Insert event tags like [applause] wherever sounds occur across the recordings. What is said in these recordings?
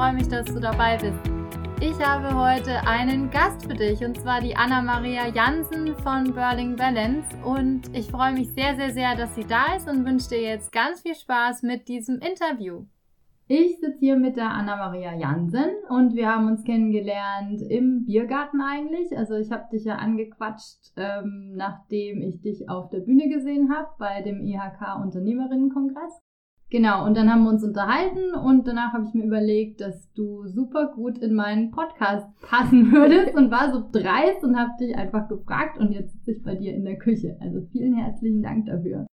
freue mich, dass du dabei bist. Ich habe heute einen Gast für dich und zwar die Anna-Maria Jansen von Burling Balance und ich freue mich sehr, sehr, sehr, dass sie da ist und wünsche dir jetzt ganz viel Spaß mit diesem Interview. Ich sitze hier mit der Anna-Maria Jansen und wir haben uns kennengelernt im Biergarten eigentlich. Also ich habe dich ja angequatscht, ähm, nachdem ich dich auf der Bühne gesehen habe bei dem IHK Unternehmerinnenkongress. Genau, und dann haben wir uns unterhalten und danach habe ich mir überlegt, dass du super gut in meinen Podcast passen würdest und war so dreist und habe dich einfach gefragt und jetzt sitze ich bei dir in der Küche. Also vielen herzlichen Dank dafür.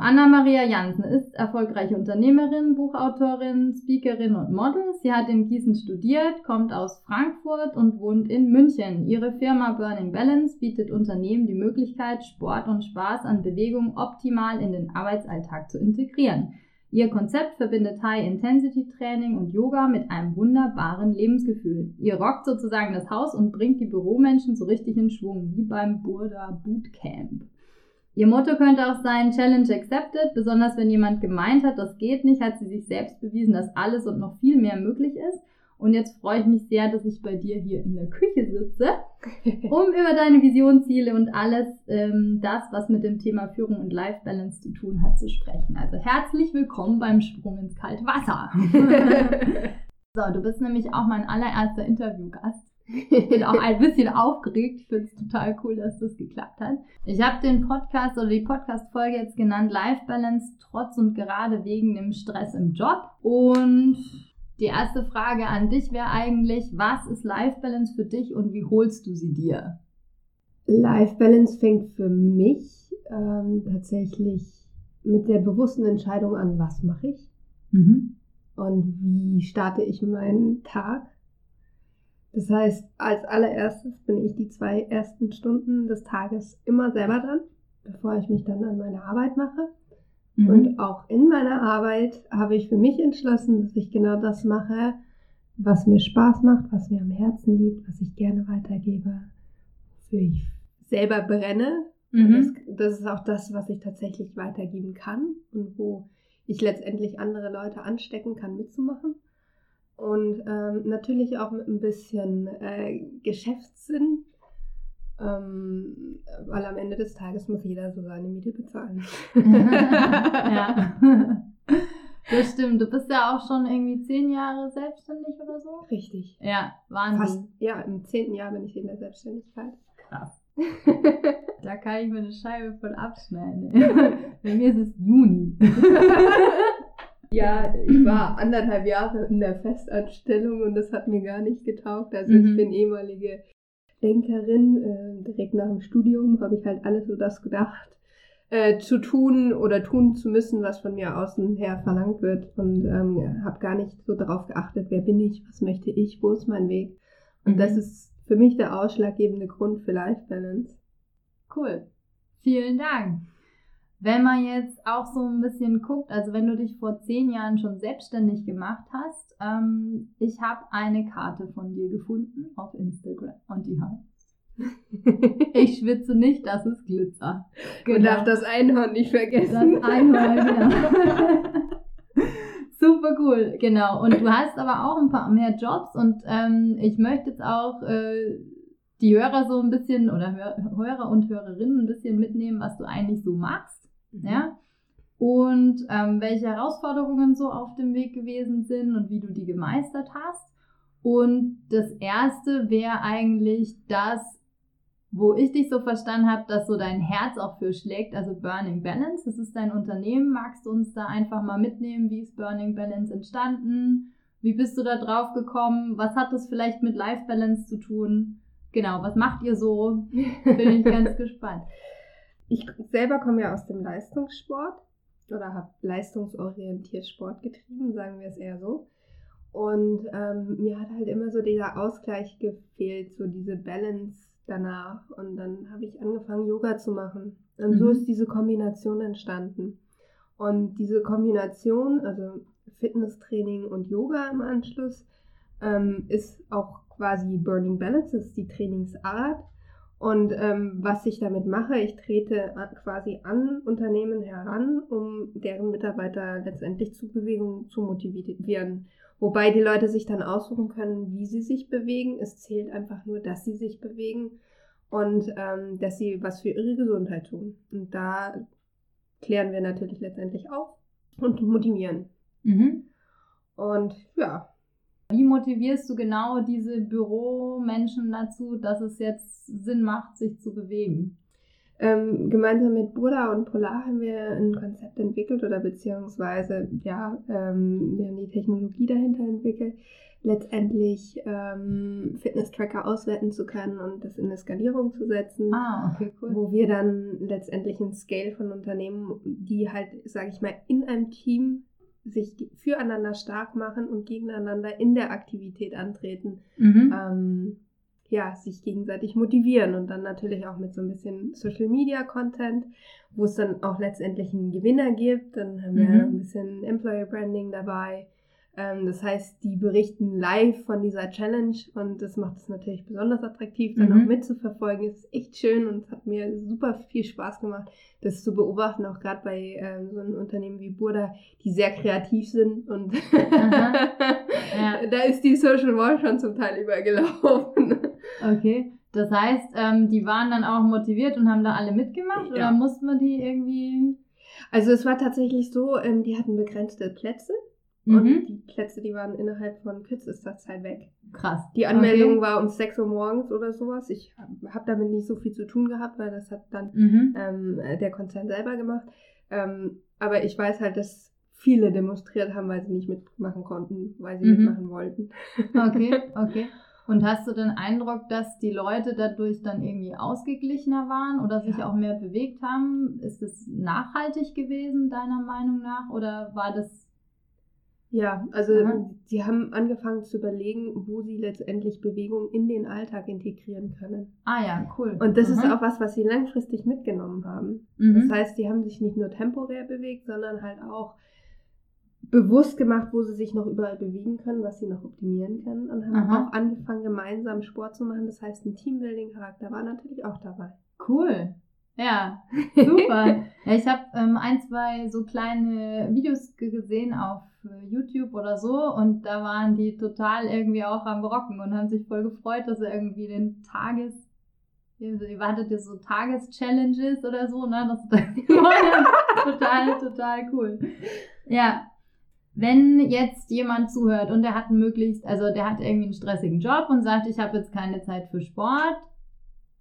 Anna-Maria Jansen ist erfolgreiche Unternehmerin, Buchautorin, Speakerin und Model. Sie hat in Gießen studiert, kommt aus Frankfurt und wohnt in München. Ihre Firma Burning Balance bietet Unternehmen die Möglichkeit, Sport und Spaß an Bewegung optimal in den Arbeitsalltag zu integrieren. Ihr Konzept verbindet High-Intensity-Training und Yoga mit einem wunderbaren Lebensgefühl. Ihr rockt sozusagen das Haus und bringt die Büromenschen so richtig in Schwung, wie beim Burda Bootcamp. Ihr Motto könnte auch sein Challenge accepted. Besonders wenn jemand gemeint hat, das geht nicht, hat sie sich selbst bewiesen, dass alles und noch viel mehr möglich ist. Und jetzt freue ich mich sehr, dass ich bei dir hier in der Küche sitze, [laughs] um über deine Visionsziele und alles ähm, das, was mit dem Thema Führung und Life Balance zu tun hat, zu sprechen. Also herzlich willkommen beim Sprung ins kalte Wasser. [laughs] [laughs] so, du bist nämlich auch mein allererster Interviewgast. Ich bin auch ein bisschen aufgeregt. Ich finde es total cool, dass das geklappt hat. Ich habe den Podcast oder die Podcast-Folge jetzt genannt Life Balance trotz und gerade wegen dem Stress im Job. Und die erste Frage an dich wäre eigentlich, was ist Life Balance für dich und wie holst du sie dir? Life Balance fängt für mich ähm, tatsächlich mit der bewussten Entscheidung an, was mache ich mhm. und wie starte ich meinen Tag das heißt, als allererstes bin ich die zwei ersten Stunden des Tages immer selber dran, bevor ich mich dann an meine Arbeit mache. Mhm. Und auch in meiner Arbeit habe ich für mich entschlossen, dass ich genau das mache, was mir Spaß macht, was mir am Herzen liegt, was ich gerne weitergebe, wofür ich selber brenne. Mhm. Das, das ist auch das, was ich tatsächlich weitergeben kann und wo ich letztendlich andere Leute anstecken kann, mitzumachen und ähm, natürlich auch mit ein bisschen äh, Geschäftssinn, ähm, weil am Ende des Tages muss jeder so seine Miete bezahlen. [laughs] ja. [laughs] Das stimmt. Du bist ja auch schon irgendwie zehn Jahre selbstständig oder so? Richtig. Ja, Wahnsinn. Fast, ja, im zehnten Jahr bin ich in der Selbstständigkeit. Krass. [laughs] da kann ich mir eine Scheibe voll abschneiden. Bei mir ist es Juni. Ja, ich [clears throat] war anderthalb Jahre in der Festanstellung und das hat mir gar nicht getaugt. Also mhm. ich bin ehemalige Bankerin. Äh, direkt nach dem Studium habe ich halt alles so das gedacht, äh, zu tun oder tun zu müssen, was von mir außen her verlangt wird. Und ähm, habe gar nicht so darauf geachtet, wer bin ich, was möchte ich, wo ist mein Weg. Und mhm. das ist für mich der ausschlaggebende Grund für Life Balance. Cool. Vielen Dank. Wenn man jetzt auch so ein bisschen guckt, also wenn du dich vor zehn Jahren schon selbstständig gemacht hast, ähm, ich habe eine Karte von dir gefunden auf Instagram und die heißt [laughs] Ich schwitze nicht, das ist Glitzer. Genau. Und darf das Einhorn nicht vergessen. Das Einhorn, genau. [laughs] Super cool, genau. Und du hast aber auch ein paar mehr Jobs und ähm, ich möchte jetzt auch äh, die Hörer so ein bisschen oder Hörer und Hörerinnen ein bisschen mitnehmen, was du eigentlich so machst. Mhm. Ja? Und ähm, welche Herausforderungen so auf dem Weg gewesen sind und wie du die gemeistert hast. Und das erste wäre eigentlich das, wo ich dich so verstanden habe, dass so dein Herz auch für schlägt, also Burning Balance. Das ist dein Unternehmen. Magst du uns da einfach mal mitnehmen? Wie ist Burning Balance entstanden? Wie bist du da drauf gekommen? Was hat das vielleicht mit Life Balance zu tun? Genau, was macht ihr so? [laughs] Bin ich ganz gespannt ich selber komme ja aus dem Leistungssport oder habe leistungsorientiert Sport getrieben, sagen wir es eher so. Und ähm, mir hat halt immer so dieser Ausgleich gefehlt, so diese Balance danach. Und dann habe ich angefangen, Yoga zu machen. Und mhm. so ist diese Kombination entstanden. Und diese Kombination, also Fitnesstraining und Yoga im Anschluss, ähm, ist auch quasi Burning Balance, ist die Trainingsart. Und ähm, was ich damit mache, ich trete quasi an Unternehmen heran, um deren Mitarbeiter letztendlich zu Bewegung zu motivieren. Wobei die Leute sich dann aussuchen können, wie sie sich bewegen. Es zählt einfach nur, dass sie sich bewegen und ähm, dass sie was für ihre Gesundheit tun. Und da klären wir natürlich letztendlich auf und motivieren. Mhm. Und ja. Wie motivierst du genau diese Büromenschen dazu, dass es jetzt Sinn macht, sich zu bewegen? Ähm, gemeinsam mit Buddha und Polar haben wir ein Konzept entwickelt oder beziehungsweise, ja, ähm, wir haben die Technologie dahinter entwickelt, letztendlich ähm, Fitness-Tracker auswerten zu können und das in eine Skalierung zu setzen. Ah, okay, cool. Wo wir dann letztendlich ein Scale von Unternehmen, die halt, sage ich mal, in einem Team sich füreinander stark machen und gegeneinander in der Aktivität antreten, mhm. ähm, ja, sich gegenseitig motivieren und dann natürlich auch mit so ein bisschen Social Media Content, wo es dann auch letztendlich einen Gewinner gibt. Dann haben wir mhm. ein bisschen Employer Branding dabei. Ähm, das heißt, die berichten live von dieser Challenge und das macht es natürlich besonders attraktiv, dann mhm. auch mitzuverfolgen. Es ist echt schön und es hat mir super viel Spaß gemacht, das zu beobachten, auch gerade bei ähm, so einem Unternehmen wie Burda, die sehr kreativ sind und [laughs] ja. da ist die Social Wall schon zum Teil übergelaufen. Okay. Das heißt, ähm, die waren dann auch motiviert und haben da alle mitgemacht ja. oder musste man die irgendwie? Also es war tatsächlich so, ähm, die hatten begrenzte Plätze. Mhm. Und die Plätze, die waren innerhalb von kürzester Zeit weg. Krass. Die Anmeldung okay. war um 6 Uhr morgens oder sowas. Ich habe damit nicht so viel zu tun gehabt, weil das hat dann mhm. ähm, der Konzern selber gemacht. Ähm, aber ich weiß halt, dass viele demonstriert haben, weil sie nicht mitmachen konnten, weil sie mhm. mitmachen wollten. Okay, [laughs] okay. Und hast du den Eindruck, dass die Leute dadurch dann irgendwie ausgeglichener waren oder sich ja. auch mehr bewegt haben? Ist es nachhaltig gewesen, deiner Meinung nach? Oder war das ja, also Aha. sie haben angefangen zu überlegen, wo sie letztendlich Bewegung in den Alltag integrieren können. Ah ja, cool. Und das Aha. ist auch was, was sie langfristig mitgenommen haben. Mhm. Das heißt, sie haben sich nicht nur temporär bewegt, sondern halt auch bewusst gemacht, wo sie sich noch überall bewegen können, was sie noch optimieren können und haben Aha. auch angefangen, gemeinsam Sport zu machen. Das heißt, ein Teambuilding-Charakter war natürlich auch dabei. Cool. Ja, [laughs] super. ja, ich habe ähm, ein, zwei so kleine Videos gesehen auf YouTube oder so und da waren die total irgendwie auch am Rocken und haben sich voll gefreut, dass sie irgendwie den Tages ihr wartet ja so Tageschallenges oder so, ne? Das ist [laughs] total, total cool. Ja. Wenn jetzt jemand zuhört und der hat möglichst, also der hat irgendwie einen stressigen Job und sagt, ich habe jetzt keine Zeit für Sport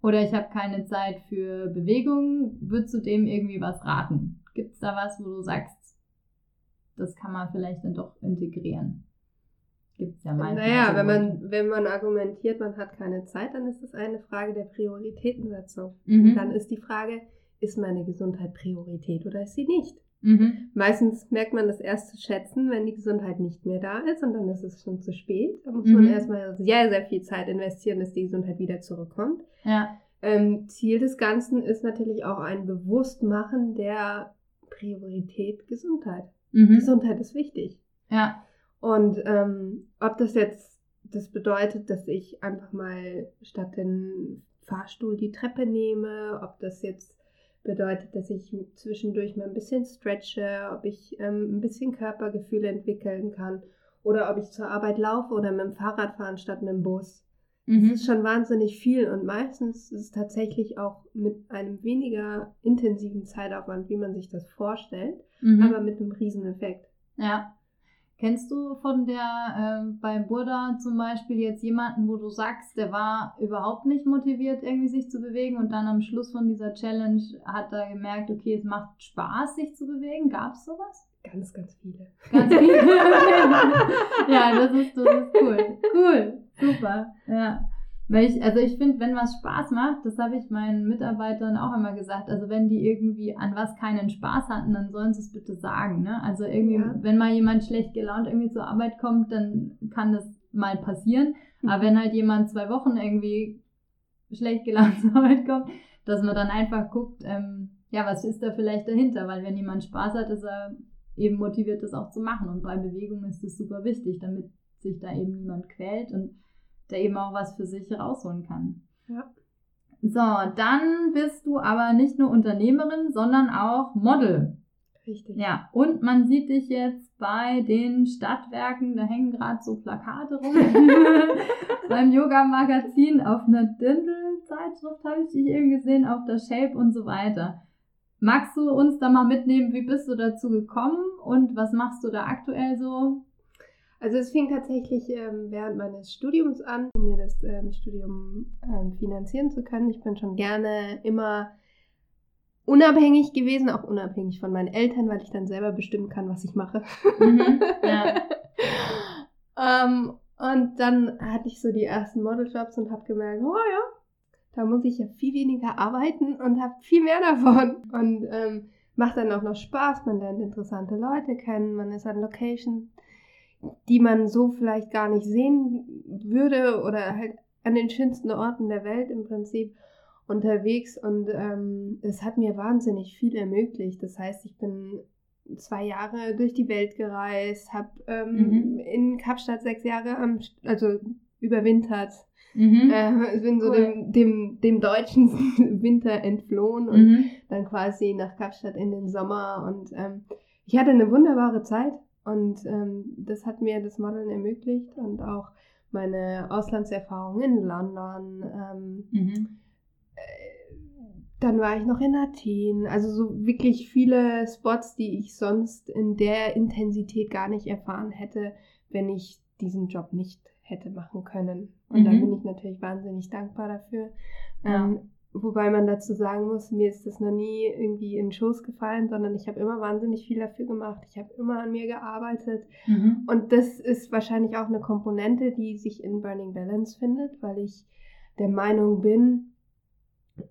oder ich habe keine Zeit für Bewegung, würdest du dem irgendwie was raten? Gibt es da was, wo du sagst, das kann man vielleicht dann doch integrieren. Gibt es ja manchmal. Naja, wenn man, wenn man argumentiert, man hat keine Zeit, dann ist es eine Frage der Prioritätensetzung. Mhm. Dann ist die Frage, ist meine Gesundheit Priorität oder ist sie nicht? Mhm. Meistens merkt man das erst zu schätzen, wenn die Gesundheit nicht mehr da ist und dann ist es schon zu spät. Da muss mhm. man erstmal sehr, sehr viel Zeit investieren, dass die Gesundheit wieder zurückkommt. Ja. Ähm, Ziel des Ganzen ist natürlich auch ein Bewusstmachen der Priorität Gesundheit. Mhm. Gesundheit ist wichtig. Ja. Und ähm, ob das jetzt das bedeutet, dass ich einfach mal statt den Fahrstuhl die Treppe nehme, ob das jetzt bedeutet, dass ich zwischendurch mal ein bisschen stretche, ob ich ähm, ein bisschen Körpergefühle entwickeln kann oder ob ich zur Arbeit laufe oder mit dem Fahrrad fahre statt mit dem Bus. Mhm. Das ist schon wahnsinnig viel und meistens ist es tatsächlich auch mit einem weniger intensiven Zeitaufwand, wie man sich das vorstellt, mhm. aber mit einem Rieseneffekt. Ja. Kennst du von der, äh, bei Burda zum Beispiel jetzt jemanden, wo du sagst, der war überhaupt nicht motiviert, irgendwie sich zu bewegen und dann am Schluss von dieser Challenge hat er gemerkt, okay, es macht Spaß, sich zu bewegen? Gab es sowas? Ganz, ganz viele. Ganz viele? [laughs] ja, das ist, das ist cool. Cool, super, ja. Weil ich, also ich finde, wenn was Spaß macht, das habe ich meinen Mitarbeitern auch immer gesagt, also wenn die irgendwie an was keinen Spaß hatten, dann sollen sie es bitte sagen. Ne? Also irgendwie, ja. wenn mal jemand schlecht gelaunt irgendwie zur Arbeit kommt, dann kann das mal passieren. Mhm. Aber wenn halt jemand zwei Wochen irgendwie schlecht gelaunt [laughs] zur Arbeit kommt, dass man dann einfach guckt, ähm, ja, was ist da vielleicht dahinter? Weil wenn jemand Spaß hat, ist er eben motiviert, das auch zu machen. Und bei Bewegung ist das super wichtig, damit sich da eben niemand quält und der eben auch was für sich rausholen kann. Ja. So, dann bist du aber nicht nur Unternehmerin, sondern auch Model. Richtig. Ja, und man sieht dich jetzt bei den Stadtwerken, da hängen gerade so Plakate rum. [laughs] Beim Yoga-Magazin auf einer Dirndl-Zeitschrift habe ich dich eben gesehen, auf der Shape und so weiter. Magst du uns da mal mitnehmen, wie bist du dazu gekommen und was machst du da aktuell so? Also es fing tatsächlich ähm, während meines Studiums an, um mir das ähm, Studium ähm, finanzieren zu können. Ich bin schon gerne immer unabhängig gewesen, auch unabhängig von meinen Eltern, weil ich dann selber bestimmen kann, was ich mache. Mhm, ja. [laughs] ähm, und dann hatte ich so die ersten Modeljobs und habe gemerkt, oh ja, da muss ich ja viel weniger arbeiten und habe viel mehr davon. Und ähm, macht dann auch noch Spaß, man lernt interessante Leute kennen, man ist an Locations, die man so vielleicht gar nicht sehen würde oder halt an den schönsten Orten der Welt im Prinzip unterwegs und ähm, das hat mir wahnsinnig viel ermöglicht. Das heißt, ich bin zwei Jahre durch die Welt gereist, habe ähm, mhm. in Kapstadt sechs Jahre am, also überwintert. Mhm. Äh, bin so dem, dem, dem deutschen [laughs] Winter entflohen und mhm. dann quasi nach Kapstadt in den Sommer. Und ähm, ich hatte eine wunderbare Zeit und ähm, das hat mir das Modeln ermöglicht und auch meine Auslandserfahrung in London. Ähm, mhm dann war ich noch in Athen. Also so wirklich viele Spots, die ich sonst in der Intensität gar nicht erfahren hätte, wenn ich diesen Job nicht hätte machen können. Und mhm. da bin ich natürlich wahnsinnig dankbar dafür. Ja. Ähm, wobei man dazu sagen muss, mir ist das noch nie irgendwie in den Schoß gefallen, sondern ich habe immer wahnsinnig viel dafür gemacht. Ich habe immer an mir gearbeitet. Mhm. Und das ist wahrscheinlich auch eine Komponente, die sich in Burning Balance findet, weil ich der Meinung bin,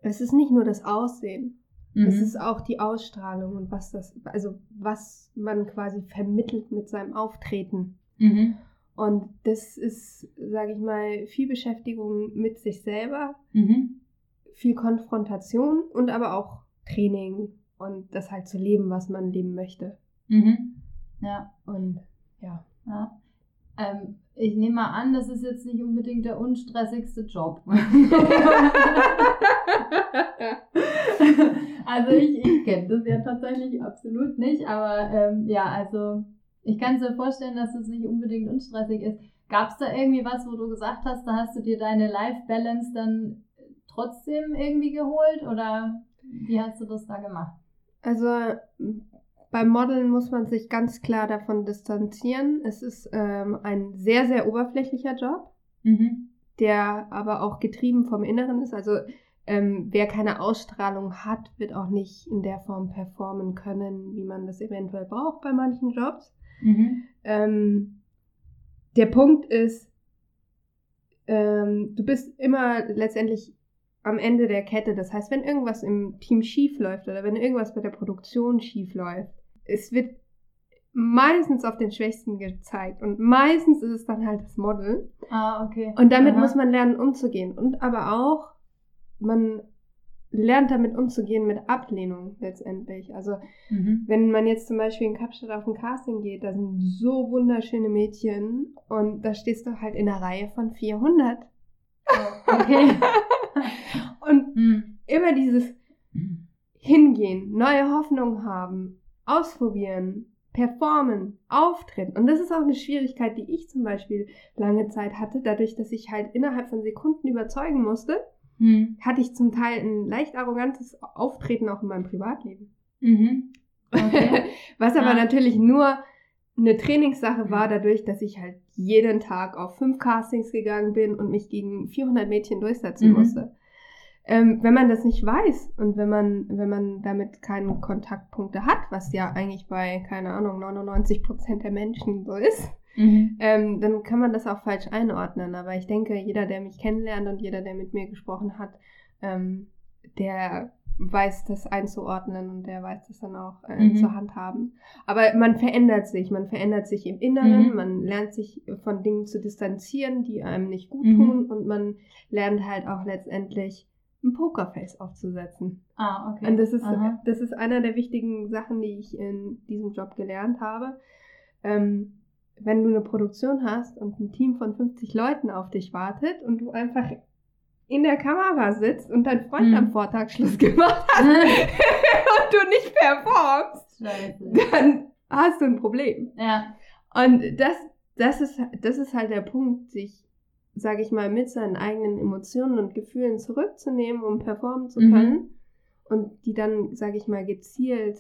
es ist nicht nur das Aussehen, mhm. es ist auch die Ausstrahlung und was das, also was man quasi vermittelt mit seinem Auftreten. Mhm. Und das ist, sage ich mal, viel Beschäftigung mit sich selber, mhm. viel Konfrontation und aber auch Training und das halt zu leben, was man leben möchte. Mhm. Ja. Und ja. ja. Ähm, ich nehme mal an, das ist jetzt nicht unbedingt der unstressigste Job. [laughs] also ich, ich kenne das ja tatsächlich absolut nicht, aber ähm, ja, also ich kann mir vorstellen, dass es nicht unbedingt unstressig ist. Gab es da irgendwie was, wo du gesagt hast, da hast du dir deine Life-Balance dann trotzdem irgendwie geholt oder wie hast du das da gemacht? Also beim Modeln muss man sich ganz klar davon distanzieren. Es ist ähm, ein sehr, sehr oberflächlicher Job, mhm. der aber auch getrieben vom Inneren ist. Also ähm, wer keine Ausstrahlung hat, wird auch nicht in der Form performen können, wie man das eventuell braucht bei manchen Jobs. Mhm. Ähm, der Punkt ist, ähm, du bist immer letztendlich am Ende der Kette. Das heißt, wenn irgendwas im Team schief läuft oder wenn irgendwas bei der Produktion schief läuft, es wird meistens auf den Schwächsten gezeigt und meistens ist es dann halt das Model. Ah, okay. Und damit Aha. muss man lernen umzugehen und aber auch man lernt damit umzugehen mit Ablehnung letztendlich. Also mhm. wenn man jetzt zum Beispiel in Kapstadt auf ein Casting geht, da sind so wunderschöne Mädchen und da stehst du halt in einer Reihe von 400. [laughs] okay. [laughs] und mhm. immer dieses Hingehen, neue Hoffnung haben, ausprobieren, performen, auftreten. Und das ist auch eine Schwierigkeit, die ich zum Beispiel lange Zeit hatte, dadurch, dass ich halt innerhalb von Sekunden überzeugen musste hm. hatte ich zum Teil ein leicht arrogantes Auftreten auch in meinem Privatleben. Mhm. [laughs] Okay. Was aber ja. natürlich nur eine Trainingssache war, dadurch, dass ich halt jeden Tag auf fünf Castings gegangen bin und mich gegen 400 Mädchen durchsetzen mhm. musste. Ähm, wenn man das nicht weiß und wenn man, wenn man damit keine Kontaktpunkte hat, was ja eigentlich bei, keine Ahnung, 99 Prozent der Menschen so ist, Mhm. Ähm, dann kann man das auch falsch einordnen. Aber ich denke, jeder, der mich kennenlernt und jeder, der mit mir gesprochen hat, ähm, der weiß das einzuordnen und der weiß das dann auch äh, mhm. zur handhaben. Aber man verändert sich, man verändert sich im Inneren, mhm. man lernt sich von Dingen zu distanzieren, die einem nicht gut mhm. tun und man lernt halt auch letztendlich ein Pokerface aufzusetzen. Ah, okay. Und das ist, das ist einer der wichtigen Sachen, die ich in diesem Job gelernt habe. Ähm, wenn du eine Produktion hast und ein Team von 50 Leuten auf dich wartet und du einfach in der Kamera sitzt und dein Freund mhm. am Vortag Schluss [laughs] gemacht hat [laughs] und du nicht performst, Scheiße. dann hast du ein Problem. Ja. Und das, das, ist, das ist halt der Punkt, sich, sage ich mal, mit seinen eigenen Emotionen und Gefühlen zurückzunehmen, um performen zu mhm. können mhm. und die dann, sage ich mal, gezielt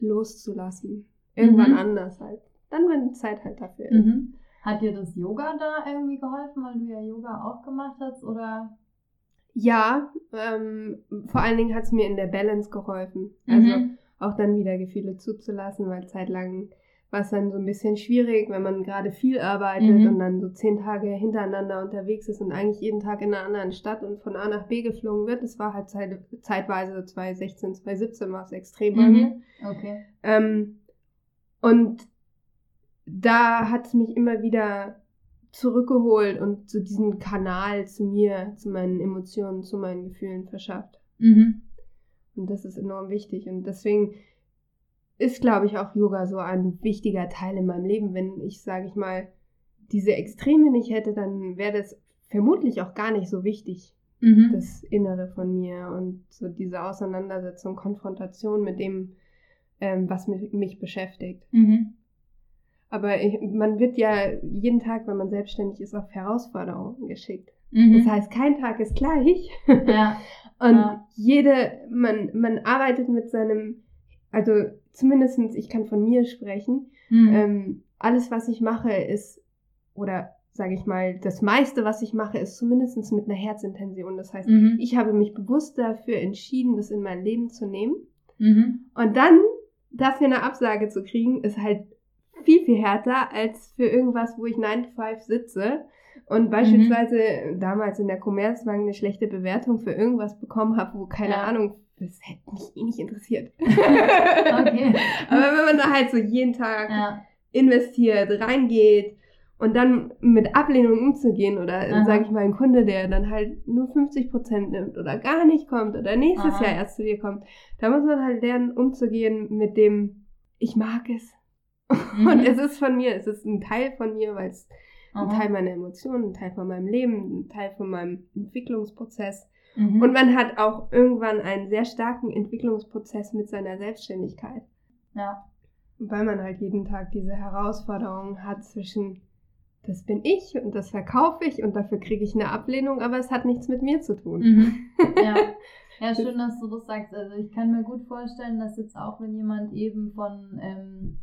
loszulassen. Irgendwann mhm. anders halt. Dann, wenn die Zeit halt dafür ist. Mhm. Hat dir das Yoga da irgendwie geholfen, weil du ja Yoga auch gemacht hast, oder? Ja, ähm, vor allen Dingen hat es mir in der Balance geholfen. Also mhm. auch dann wieder Gefühle zuzulassen, weil zeitlang war es dann so ein bisschen schwierig, wenn man gerade viel arbeitet mhm. und dann so zehn Tage hintereinander unterwegs ist und eigentlich jeden Tag in einer anderen Stadt und von A nach B geflogen wird. Das war halt zeit, zeitweise 2016, 2017 war es extrem bei mhm. mir. Okay. Ähm, und da hat es mich immer wieder zurückgeholt und so diesen Kanal zu mir, zu meinen Emotionen, zu meinen Gefühlen verschafft. Mhm. Und das ist enorm wichtig. Und deswegen ist, glaube ich, auch Yoga so ein wichtiger Teil in meinem Leben. Wenn ich, sage ich mal, diese Extreme nicht hätte, dann wäre das vermutlich auch gar nicht so wichtig, mhm. das Innere von mir und so diese Auseinandersetzung, Konfrontation mit dem, ähm, was mich, mich beschäftigt. Mhm. Aber ich, man wird ja jeden Tag, wenn man selbstständig ist, auf Herausforderungen geschickt. Mhm. Das heißt, kein Tag ist gleich. [laughs] Ja. Und ja. jede, man, man arbeitet mit seinem, also zumindestens ich kann von mir sprechen, mhm. ähm, alles, was ich mache, ist, oder sage ich mal, das meiste, was ich mache, ist zumindest mit einer Herzintention. Das heißt, mhm. ich habe mich bewusst dafür entschieden, das in mein Leben zu nehmen. Mhm. Und dann dafür eine Absage zu kriegen, ist halt viel, viel härter als für irgendwas, wo ich 9 to 5 sitze und beispielsweise mhm. damals in der Commerzbank eine schlechte Bewertung für irgendwas bekommen habe, wo keine ja. Ahnung, das hätte mich eh nicht interessiert. [laughs] okay. [laughs] Aber wenn man da halt so jeden Tag ja. investiert, reingeht und dann mit Ablehnung umzugehen oder sage ich mal ein Kunde, der dann halt nur 50 Prozent nimmt oder gar nicht kommt oder nächstes Aha. Jahr erst zu dir kommt, da muss man halt lernen umzugehen mit dem, ich mag es, Mhm. Und es ist von mir, es ist ein Teil von mir, weil es ein Teil meiner Emotionen, ein Teil von meinem Leben, ein Teil von meinem Entwicklungsprozess. Mhm. Und man hat auch irgendwann einen sehr starken Entwicklungsprozess mit seiner Selbstständigkeit. Ja. Weil man halt jeden Tag diese Herausforderung hat zwischen, das bin ich und das verkaufe ich und dafür kriege ich eine Ablehnung, aber es hat nichts mit mir zu tun. Mhm. Ja. [laughs] Ja, schön, dass du das sagst. Also ich kann mir gut vorstellen, dass jetzt auch, wenn jemand eben von ähm,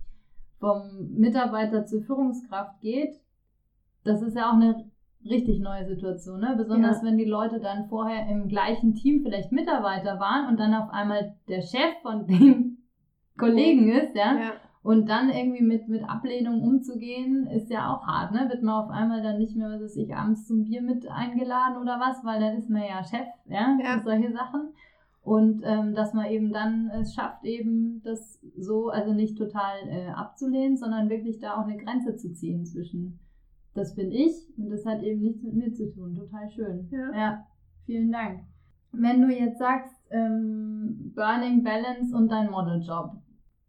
vom Mitarbeiter zur Führungskraft geht, das ist ja auch eine richtig neue Situation, ne? Besonders ja. wenn die Leute dann vorher im gleichen Team vielleicht Mitarbeiter waren und dann auf einmal der Chef von [laughs] den Kollegen ist, ja? ja. Und dann irgendwie mit, mit Ablehnung umzugehen, ist ja auch hart, ne? Wird man auf einmal dann nicht mehr, was weiß ich, abends zum Bier mit eingeladen oder was, weil dann ist man ja Chef, ja? ja. solche Sachen. Und ähm, dass man eben dann es schafft, eben das so, also nicht total äh, abzulehnen, sondern wirklich da auch eine Grenze zu ziehen zwischen, das bin ich und das hat eben nichts mit mir zu tun. Total schön. Ja, ja vielen Dank. Wenn du jetzt sagst, ähm, Burning Balance und dein Modeljob,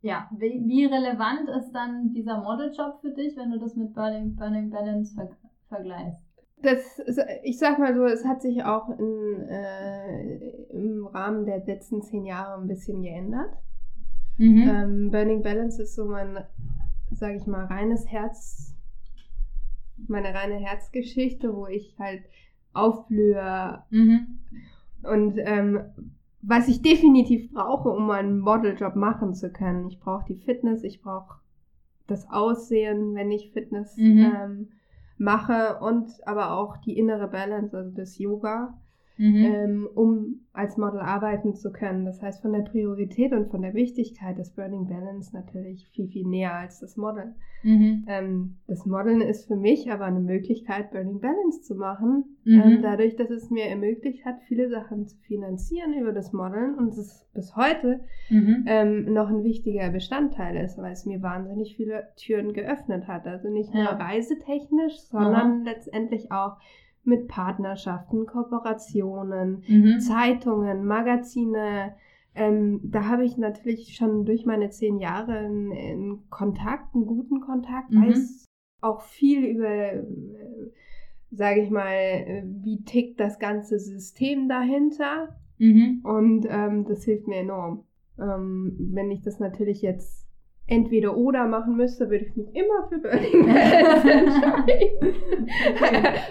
ja, wie, wie, relevant ist dann dieser Modeljob für dich, wenn du das mit Burning, Burning Balance ver vergleichst? Das, ich sag mal so, es hat sich auch in, äh, im Rahmen der letzten zehn Jahre ein bisschen geändert. Mhm. Ähm, Burning Balance ist so mein, sag ich mal, reines Herz, meine reine Herzgeschichte, wo ich halt aufblühe. Mhm. Und ähm, was ich definitiv brauche, um meinen Modeljob machen zu können. Ich brauche die Fitness, ich brauche das Aussehen, wenn ich Fitness mhm. ähm, mache und aber auch die innere Balance, also das Yoga, mhm. ähm, um als Model arbeiten zu können. Das heißt, von der Priorität und von der Wichtigkeit des Burning Balance natürlich viel, viel näher als das Modeln. Mhm. Ähm, das Modeln ist für mich aber eine Möglichkeit, Burning Balance zu machen, mhm. ähm, dadurch, dass es mir ermöglicht hat, viele Sachen zu finanzieren über das Modeln und es bis heute mhm. ähm, noch ein wichtiger Bestandteil ist, weil es mir wahnsinnig viele Türen geöffnet hat. Also nicht nur ja. reisetechnisch, sondern letztendlich auch mit Partnerschaften, Kooperationen, mhm. Zeitungen, Magazine. Ähm, da habe ich natürlich schon durch meine zehn Jahre einen, Kontakt, einen guten Kontakt, mhm. weiß auch viel über äh, sage ich mal, äh, wie tickt das ganze System dahinter. Mhm. Und ähm, das hilft mir enorm. Ähm, wenn ich das natürlich jetzt entweder oder machen müsste, würde ich mich immer für Burning Man's [laughs] entscheiden.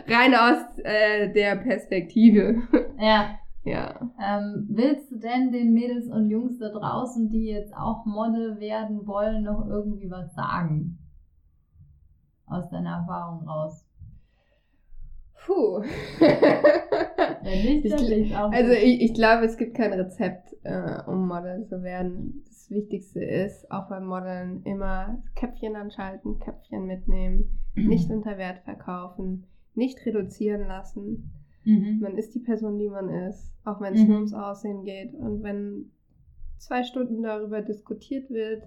Rein aus äh, der Perspektive. Ja. Ja. Ähm, willst du denn den Mädels und Jungs da draußen, die jetzt auch Model werden wollen, noch irgendwie was sagen? Aus deiner Erfahrung raus. Puh. ich, also ich, ich glaube, es gibt kein Rezept, äh, um Model zu werden. Das Wichtigste ist, auch beim Modeln, immer Köpfchen anschalten, Köpfchen mitnehmen, mhm. nicht unter Wert verkaufen, nicht reduzieren lassen. Mhm. Man ist die Person, die man ist, auch wenn es mhm. nur ums Aussehen geht. Und wenn zwei Stunden darüber diskutiert wird,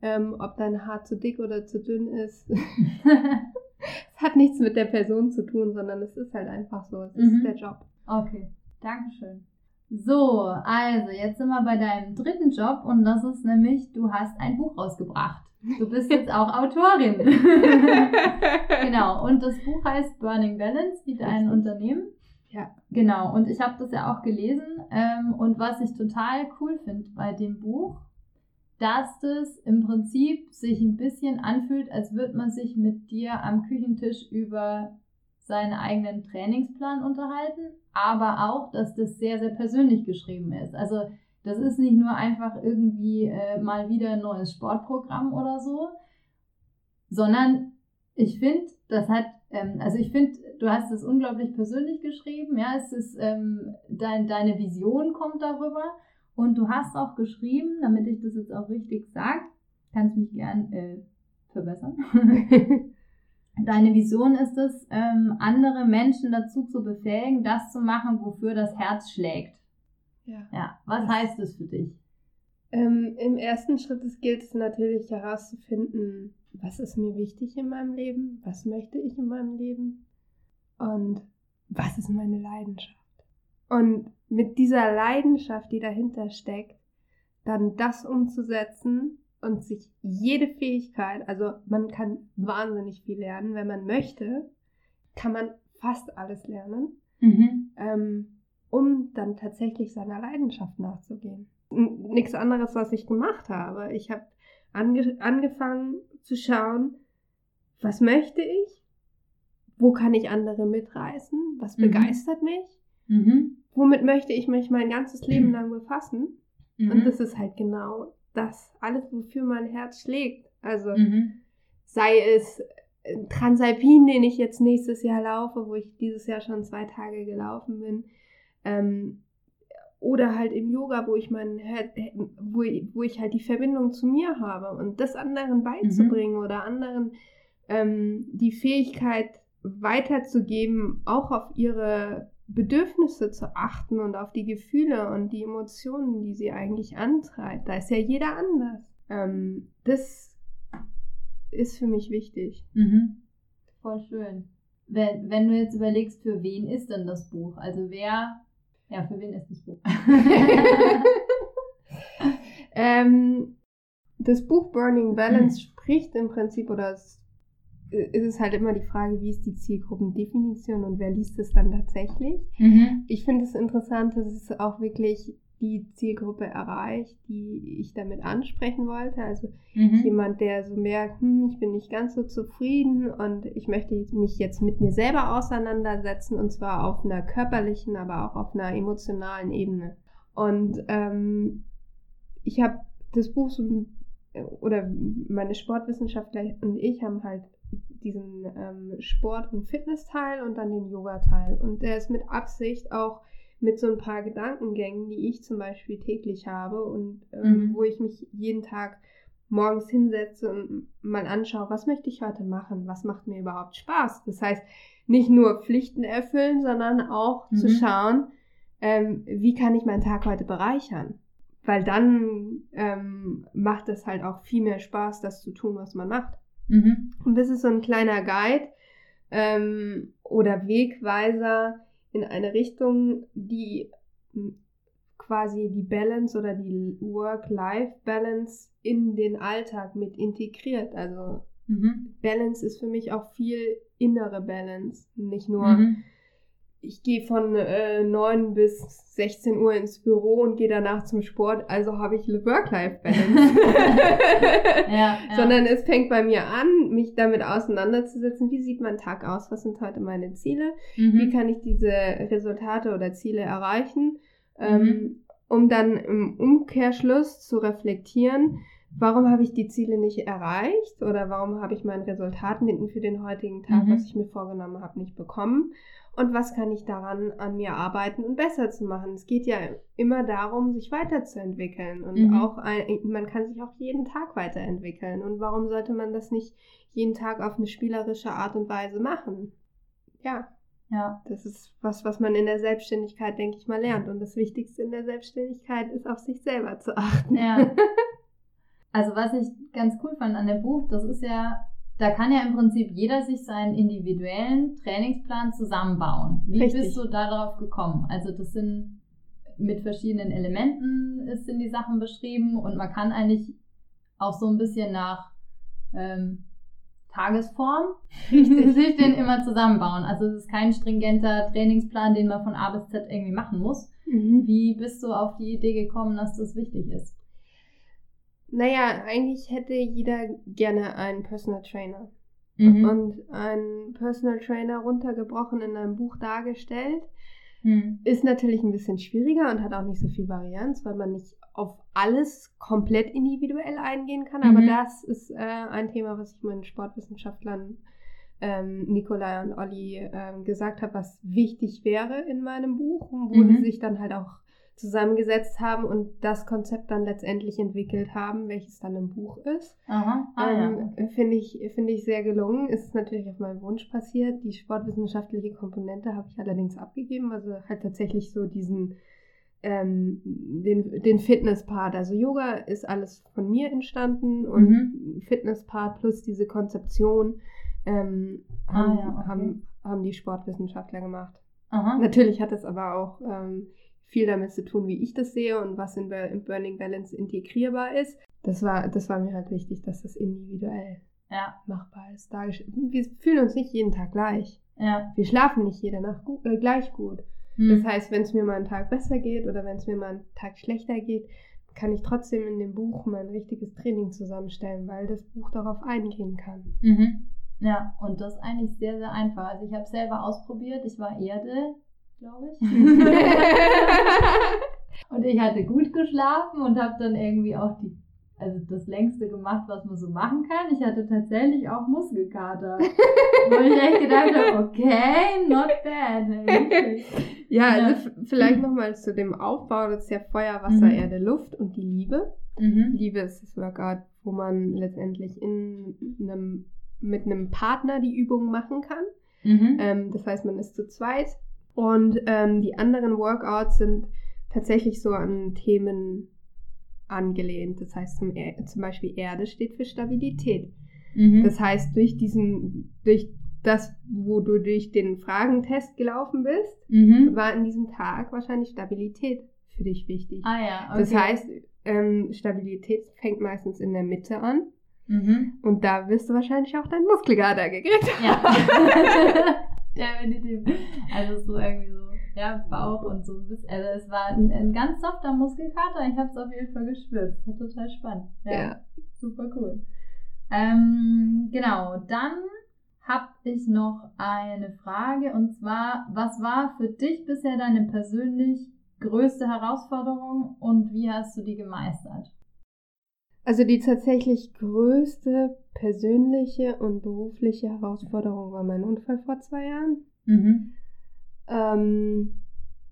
ähm, ob dein Haar zu dick oder zu dünn ist, [laughs] es hat nichts mit der Person zu tun, sondern es ist halt einfach so. Es mhm. ist der Job. Okay, Dankeschön. So, also jetzt sind wir bei deinem dritten Job und das ist nämlich, du hast ein Buch rausgebracht. Du bist jetzt auch [laughs] Autorin. [laughs] genau, und das Buch heißt Burning Balance, wie dein Unternehmen. Ja. Genau, und ich habe das ja auch gelesen ähm, und was ich total cool finde bei dem Buch, dass das im Prinzip sich ein bisschen anfühlt, als würde man sich mit dir am Küchentisch über seinen eigenen Trainingsplan unterhalten, aber auch, dass das sehr, sehr persönlich geschrieben ist. Also das ist nicht nur einfach irgendwie äh, mal wieder ein neues Sportprogramm oder so, sondern ich finde, das hat, ähm, also ich finde, du hast es unglaublich persönlich geschrieben, ja, es ist, ähm, dein, deine Vision kommt darüber und du hast auch geschrieben, damit ich das jetzt auch richtig sage, kannst mich gern äh, verbessern. [laughs] [laughs] Deine Vision ist es, ähm, andere Menschen dazu zu befähigen, das zu machen, wofür das Herz schlägt. Ja. ja. Was heißt es für dich? Ähm, Im ersten Schritt gilt es natürlich herauszufinden, was ist mir wichtig in meinem Leben, was möchte ich in meinem Leben und was ist meine Leidenschaft. Und mit dieser Leidenschaft, die dahinter steckt, dann das umzusetzen und sich jede Fähigkeit, also man kann wahnsinnig viel lernen, wenn man möchte, kann man fast alles lernen, mhm. ähm, um dann tatsächlich seiner Leidenschaft nachzugehen. Nichts anderes, was ich gemacht habe. Ich habe ange angefangen zu schauen, was möchte ich, wo kann ich andere mitreißen, was mhm. begeistert mich Mhm. Womit möchte ich mich mein ganzes Leben lang befassen? Mhm. Und das ist halt genau das, alles, wofür mein Herz schlägt. Also mhm. sei es Transalpin, den ich jetzt nächstes Jahr laufe, wo ich dieses Jahr schon zwei Tage gelaufen bin. Ähm, oder halt im Yoga, wo ich mein, wo, wo ich halt die Verbindung zu mir habe und das anderen beizubringen mhm. oder anderen ähm, die Fähigkeit weiterzugeben, auch auf ihre Bedürfnisse zu achten und auf die Gefühle und die Emotionen, die sie eigentlich antreibt. Da ist ja jeder anders. Ähm, das ist für mich wichtig. Mhm. Voll schön. Wenn, wenn du jetzt überlegst, für wen ist denn das Buch? Also wer, ja, für wen ist das Buch? [laughs] ähm, das Buch Burning Balance mhm. spricht im Prinzip oder es ist es halt immer die Frage, wie ist die Zielgruppendefinition und wer liest es dann tatsächlich. Mhm. Ich finde es interessant, dass es auch wirklich die Zielgruppe erreicht, die ich damit ansprechen wollte. Also mhm. jemand, der so merkt, hm, ich bin nicht ganz so zufrieden und ich möchte mich jetzt mit mir selber auseinandersetzen und zwar auf einer körperlichen, aber auch auf einer emotionalen Ebene. Und ähm, ich habe das Buch so oder meine Sportwissenschaftler und ich haben halt diesen ähm, Sport- und Fitness-Teil und dann den Yoga-Teil. Und der ist mit Absicht auch mit so ein paar Gedankengängen, die ich zum Beispiel täglich habe und ähm, mhm. wo ich mich jeden Tag morgens hinsetze und mal anschaue, was möchte ich heute machen, was macht mir überhaupt Spaß. Das heißt, nicht nur Pflichten erfüllen, sondern auch mhm. zu schauen, ähm, wie kann ich meinen Tag heute bereichern. Weil dann ähm, macht es halt auch viel mehr Spaß, das zu tun, was man macht. Mhm. Und das ist so ein kleiner Guide ähm, oder Wegweiser in eine Richtung, die quasi die Balance oder die Work-Life-Balance in den Alltag mit integriert. Also Mhm. Balance ist für mich auch viel innere Balance. Nicht nur, mhm. Ich gehe von äh, 9 bis 16 Uhr ins Büro und gehe danach zum Sport, also habe ich Work-Life-Balance. [laughs] ja, [laughs] ja. Sondern es fängt bei mir an, mich damit auseinanderzusetzen, wie sieht mein Tag aus, was sind heute meine Ziele, mhm. wie kann ich diese Resultate oder Ziele erreichen. Ähm, mhm um dann im Umkehrschluss zu reflektieren, warum habe ich die Ziele nicht erreicht oder warum habe ich mein Resultat für den heutigen Tag, mhm. was ich mir vorgenommen habe, nicht bekommen und was kann ich daran an mir arbeiten und besser zu machen. Es geht ja immer darum, sich weiterzuentwickeln und mhm. auch ein, man kann sich auch jeden Tag weiterentwickeln und warum sollte man das nicht jeden Tag auf eine spielerische Art und Weise machen? Ja. Ja. Das ist was, was man in der Selbstständigkeit, denke ich mal, lernt. Und das Wichtigste in der Selbstständigkeit ist, auf sich selber zu achten. Ja. [laughs] Also was ich ganz cool fand an dem Buch, das ist ja, da kann ja im Prinzip jeder sich seinen individuellen Trainingsplan zusammenbauen. Wie Richtig. bist du darauf gekommen? Also das sind mit verschiedenen Elementen ist in die Sachen beschrieben und man kann eigentlich auch so ein bisschen nach ähm, Tagesform [laughs] sich den immer zusammenbauen. Also es ist kein stringenter Trainingsplan, den man von A bis Z irgendwie machen muss. Mhm. Wie bist du auf die Idee gekommen, dass das wichtig ist? Naja, eigentlich hätte jeder gerne einen Personal Trainer. Mhm. Und ein Personal Trainer runtergebrochen in einem Buch dargestellt, mhm. ist natürlich ein bisschen schwieriger und hat auch nicht so viel Varianz, weil man nicht auf alles komplett individuell eingehen kann. Aber mhm. das ist äh, ein Thema, was ich meinen Sportwissenschaftlern ähm, Nikolai und Olli ähm, gesagt habe, was wichtig wäre in meinem Buch, wo mhm. sie sich dann halt auch zusammengesetzt haben und das Konzept dann letztendlich entwickelt haben, welches dann im Buch ist. Aha. Ah, ähm, ja. Finde ich, finde ich sehr gelungen. Ist natürlich auf meinem Wunsch passiert. Die sportwissenschaftliche Komponente habe ich allerdings abgegeben, also halt tatsächlich so diesen ähm, den, den Fitness-Part. Also Yoga ist alles von mir entstanden und mhm. Fitness-Part plus diese Konzeption ähm, haben, ah, ja, okay. haben, haben die Sportwissenschaftler gemacht. Aha. Natürlich hat es aber auch ähm, viel damit zu tun, wie ich das sehe und was in, in, Burning Balance integrierbar ist. Das war, das war mir halt wichtig, dass das individuell ja. machbar ist. Wir fühlen uns nicht jeden Tag gleich. Ja. Wir schlafen nicht jede Nacht gut, äh, gleich gut. Mhm. Das heißt, wenn es mir mal einen Tag besser geht oder wenn es mir mal einen Tag schlechter geht, kann ich trotzdem in dem Buch mein richtiges Training zusammenstellen, weil das Buch darauf eingehen kann. Mhm. Ja, und das ist eigentlich sehr, sehr einfach. Also ich habe selber ausprobiert, ich war Erde, glaube ich. [laughs] und ich hatte gut geschlafen und habe dann irgendwie auch die also das längste gemacht, was man so machen kann. Ich hatte tatsächlich auch Muskelkater. [laughs] wo ich echt gedacht habe, okay, not bad. ja, also vielleicht nochmal zu dem Aufbau. Das ist ja Feuer, Wasser, mhm. Erde, Luft und die Liebe. Mhm. Liebe ist das Workout, wo man letztendlich in einem, mit einem Partner die Übung machen kann. Mhm. Ähm, das heißt, man ist zu zweit. Und ähm, die anderen Workouts sind tatsächlich so an Themen angelehnt. Das heißt zum, er zum Beispiel Erde steht für Stabilität. Mhm. Das heißt, durch diesen, durch das, wo du durch den Fragentest gelaufen bist, mhm. war in diesem Tag wahrscheinlich Stabilität für dich wichtig. Ah ja, okay. Das heißt, ähm, Stabilität fängt meistens in der Mitte an. Mhm. Und da wirst du wahrscheinlich auch deinen Muskelkater gekriegt. Ja. [laughs] [laughs] [laughs] Definitiv. Also so irgendwie so ja, Bauch und so. Also es war ein, ein ganz softer Muskelkater. Ich habe es auf jeden Fall gespürt. Das war total spannend. Ja. ja. Super cool. Ähm, genau, dann habe ich noch eine Frage und zwar, was war für dich bisher deine persönlich größte Herausforderung und wie hast du die gemeistert? Also die tatsächlich größte persönliche und berufliche Herausforderung war mein Unfall vor zwei Jahren. Mhm. Ähm,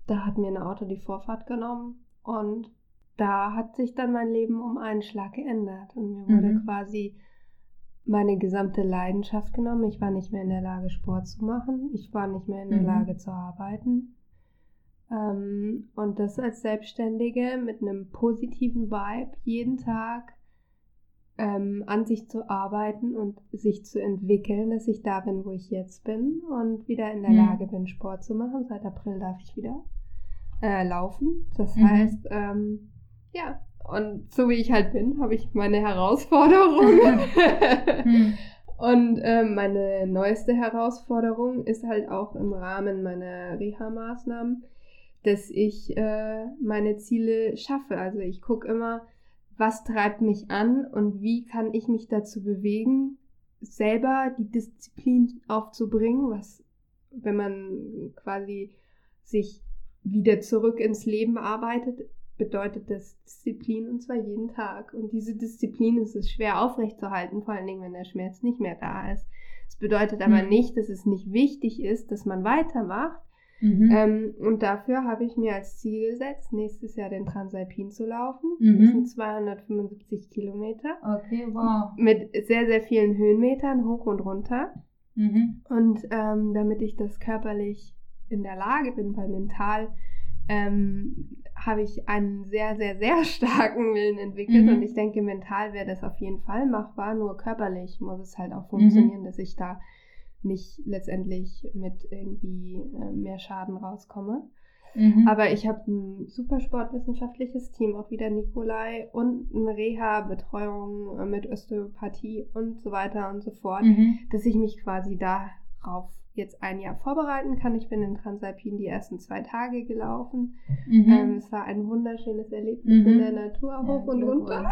da hat mir ein Auto die Vorfahrt genommen und da hat sich dann mein Leben um einen Schlag geändert und mir wurde mhm. quasi meine gesamte Leidenschaft genommen. Ich war nicht mehr in der Lage, Sport zu machen. Ich war nicht mehr in der mhm. Lage zu arbeiten. Ähm, und das als Selbstständige mit einem positiven Vibe jeden Tag ähm, an sich zu arbeiten und sich zu entwickeln, dass ich da bin, wo ich jetzt bin und wieder in der mhm. Lage bin, Sport zu machen. Seit April darf ich wieder äh, laufen. Das mhm. heißt, ähm, ja, und so wie ich halt bin, habe ich meine Herausforderungen. mhm. [laughs] Und äh, meine neueste Herausforderung ist halt auch im Rahmen meiner Reha-Maßnahmen, dass ich äh, meine Ziele schaffe. Also ich gucke immer, was treibt mich an und wie kann ich mich dazu bewegen, selber die Disziplin aufzubringen, was, wenn man quasi sich wieder zurück ins Leben arbeitet, bedeutet das Disziplin und zwar jeden Tag. Und diese Disziplin ist es schwer aufrechtzuerhalten, vor allen Dingen, wenn der Schmerz nicht mehr da ist. Es bedeutet aber mhm. nicht, dass es nicht wichtig ist, dass man weitermacht. Mhm. Ähm, und dafür habe ich mir als Ziel gesetzt, nächstes Jahr den Transalpin zu laufen. Mhm. Das sind 275 Kilometer. Okay, wow. Mit sehr, sehr vielen Höhenmetern hoch und runter. Mhm. Und ähm, damit ich das körperlich in der Lage bin, weil mental ähm, habe ich einen sehr, sehr, sehr [laughs] starken Willen entwickelt mhm. und ich denke, mental wäre das auf jeden Fall machbar, nur körperlich muss es halt auch funktionieren, mhm. dass ich da nicht letztendlich mit irgendwie äh, mehr Schaden rauskomme. Mhm. Aber ich habe ein super sportwissenschaftliches Team, auch wieder Nikolai und eine Reha-Betreuung äh, mit Osteopathie und so weiter und so fort, mhm. dass ich mich quasi darauf jetzt ein Jahr vorbereiten kann. Ich bin in Transalpin die ersten zwei Tage gelaufen. Mhm. Ähm, es war ein wunderschönes Erlebnis mhm. in der Natur, hoch ja, und runter.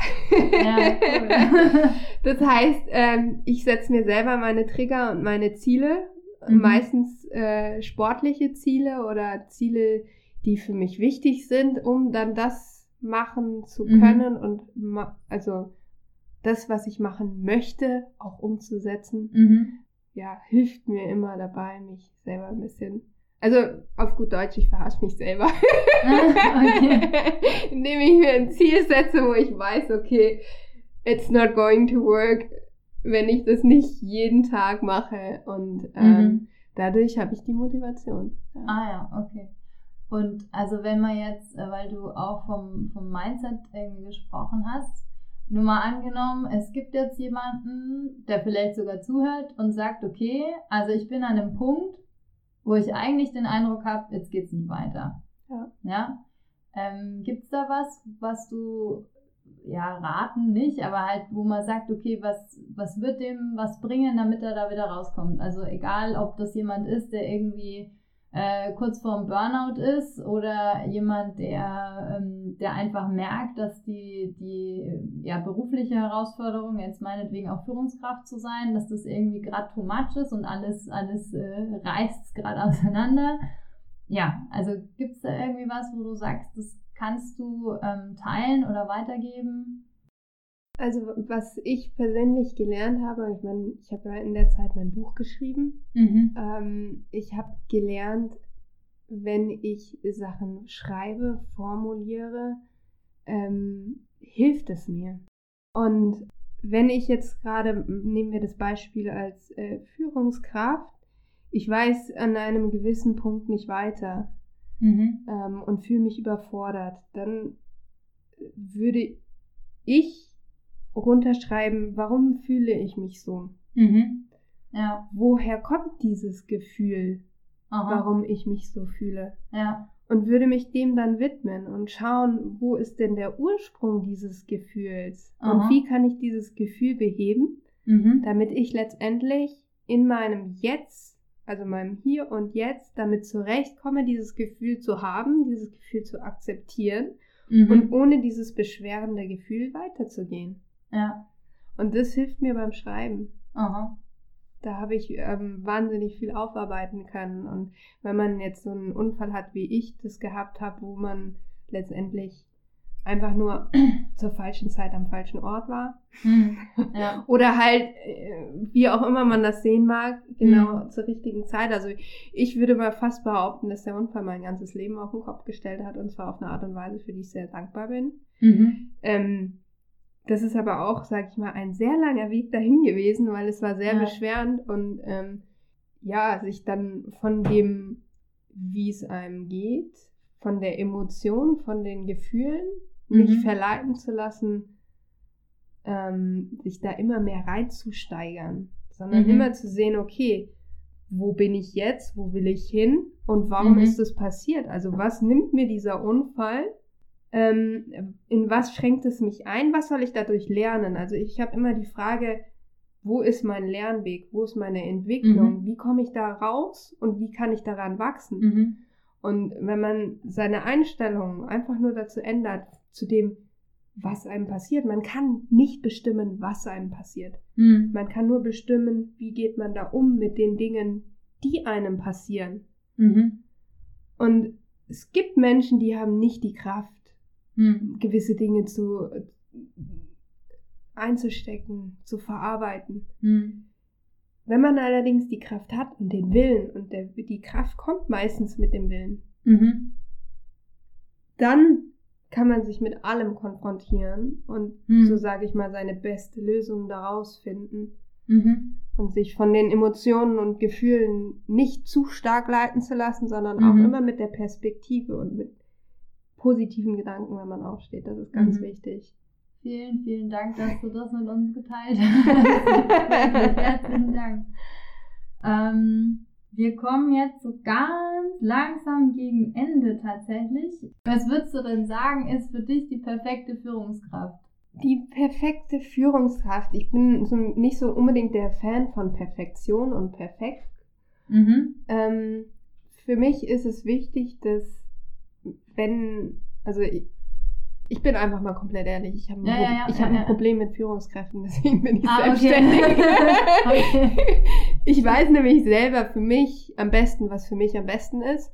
Ja, cool. [laughs] das heißt, ähm, ich setze mir selber meine Trigger und meine Ziele, mhm. meistens äh, sportliche Ziele oder Ziele, die für mich wichtig sind, um dann das machen zu mhm. können und also das, was ich machen möchte, auch umzusetzen. Ja, hilft mir immer dabei, mich selber ein bisschen. Also auf gut Deutsch, ich verarsche mich selber. [laughs] okay. Indem ich mir ein Ziel setze, wo ich weiß, okay, it's not going to work, wenn ich das nicht jeden Tag mache. Und ähm, mhm. dadurch habe ich die Motivation. Ja. Ah ja, okay. Und also wenn man jetzt, äh, weil du auch vom, vom Mindset irgendwie gesprochen hast, nur mal angenommen, es gibt jetzt jemanden, der vielleicht sogar zuhört und sagt, okay, also ich bin an einem Punkt, wo ich eigentlich den Eindruck habe, jetzt geht's nicht weiter. Ja. ja? Ähm, gibt's da was, was du ja raten nicht, aber halt, wo man sagt, okay, was, was wird dem was bringen, damit er da wieder rauskommt? Also egal, ob das jemand ist, der irgendwie äh, kurz vorm Burnout ist oder jemand, der, ähm, der einfach merkt, dass die, die ja, berufliche Herausforderung, jetzt meinetwegen auch Führungskraft zu sein, dass das irgendwie gerade too much ist und alles, alles äh, reißt gerade auseinander. Ja, also gibt es da irgendwie was, wo du sagst, das kannst du ähm, teilen oder weitergeben? Also was ich persönlich gelernt habe, ich meine, ich habe ja in der Zeit mein Buch geschrieben. Mhm. Ähm, ich habe gelernt, wenn ich Sachen schreibe, formuliere, ähm, hilft es mir. Und wenn ich jetzt gerade, nehmen wir das Beispiel als äh, Führungskraft, ich weiß an einem gewissen Punkt nicht weiter mhm. ähm, und fühle mich überfordert, dann würde ich runterschreiben, warum fühle ich mich so? Mhm. Ja. Woher kommt dieses Gefühl, Aha. warum ich mich so fühle? Ja. Und würde mich dem dann widmen und schauen, wo ist denn der Ursprung dieses Gefühls? Aha. Und wie kann ich dieses Gefühl beheben, mhm. damit ich letztendlich in meinem Jetzt, also meinem Hier und Jetzt, damit zurechtkomme, dieses Gefühl zu haben, dieses Gefühl zu akzeptieren mhm. und ohne dieses beschwerende Gefühl weiterzugehen. Ja. Und das hilft mir beim Schreiben. Aha. Da habe ich ähm, wahnsinnig viel aufarbeiten können. Und wenn man jetzt so einen Unfall hat, wie ich das gehabt habe, wo man letztendlich einfach nur [clears throat] zur falschen Zeit am falschen Ort war. Hm, [laughs] ja. Oder halt, äh, wie auch immer man das sehen mag, genau hm. zur richtigen Zeit. Also ich würde mal fast behaupten, dass der Unfall mein ganzes Leben auf den Kopf gestellt hat und zwar auf eine Art und Weise, für die ich sehr dankbar bin. Mhm. Ähm, das ist aber auch, sag ich mal, ein sehr langer Weg dahin gewesen, weil es war sehr ja. beschwerend und ähm, ja, sich dann von dem, wie es einem geht, von der Emotion, von den Gefühlen mhm. nicht verleiten zu lassen, ähm, sich da immer mehr reinzusteigern, sondern mhm. immer zu sehen, okay, wo bin ich jetzt, wo will ich hin und warum mhm. ist das passiert? Also was nimmt mir dieser Unfall ähm, in was schränkt es mich ein? Was soll ich dadurch lernen? Also ich habe immer die Frage, wo ist mein Lernweg, wo ist meine Entwicklung, mhm. wie komme ich da raus und wie kann ich daran wachsen. Mhm. Und wenn man seine Einstellung einfach nur dazu ändert, zu dem, was einem passiert, man kann nicht bestimmen, was einem passiert. Mhm. Man kann nur bestimmen, wie geht man da um mit den Dingen, die einem passieren. Mhm. Und es gibt Menschen, die haben nicht die Kraft, mhm. gewisse Dinge zu einzustecken, zu verarbeiten. Mhm. Wenn man allerdings die Kraft hat und den Willen, und der, die Kraft kommt meistens mit dem Willen, mhm. dann kann man sich mit allem konfrontieren und mhm. so sage ich mal seine beste Lösung daraus finden mhm. und sich von den Emotionen und Gefühlen nicht zu stark leiten zu lassen, sondern auch mhm. immer mit der Perspektive und mit positiven Gedanken, wenn man aufsteht. Das ist ganz mhm. wichtig. Vielen, vielen Dank, dass du das mit uns geteilt [laughs] hast. Herzlichen Dank. Ähm, wir kommen jetzt so ganz langsam gegen Ende tatsächlich. Was würdest du denn sagen, ist für dich die perfekte Führungskraft? Die perfekte Führungskraft. Ich bin so nicht so unbedingt der Fan von Perfektion und perfekt. Mhm. Ähm, für mich ist es wichtig, dass wenn, also ich, ich bin einfach mal komplett ehrlich. Ich habe ein, ja, ja, ja, hab ein Problem mit Führungskräften, [laughs] deswegen bin ich ah, selbstständig. Okay. [laughs] okay. Ich weiß nämlich selber für mich am besten, was für mich am besten ist,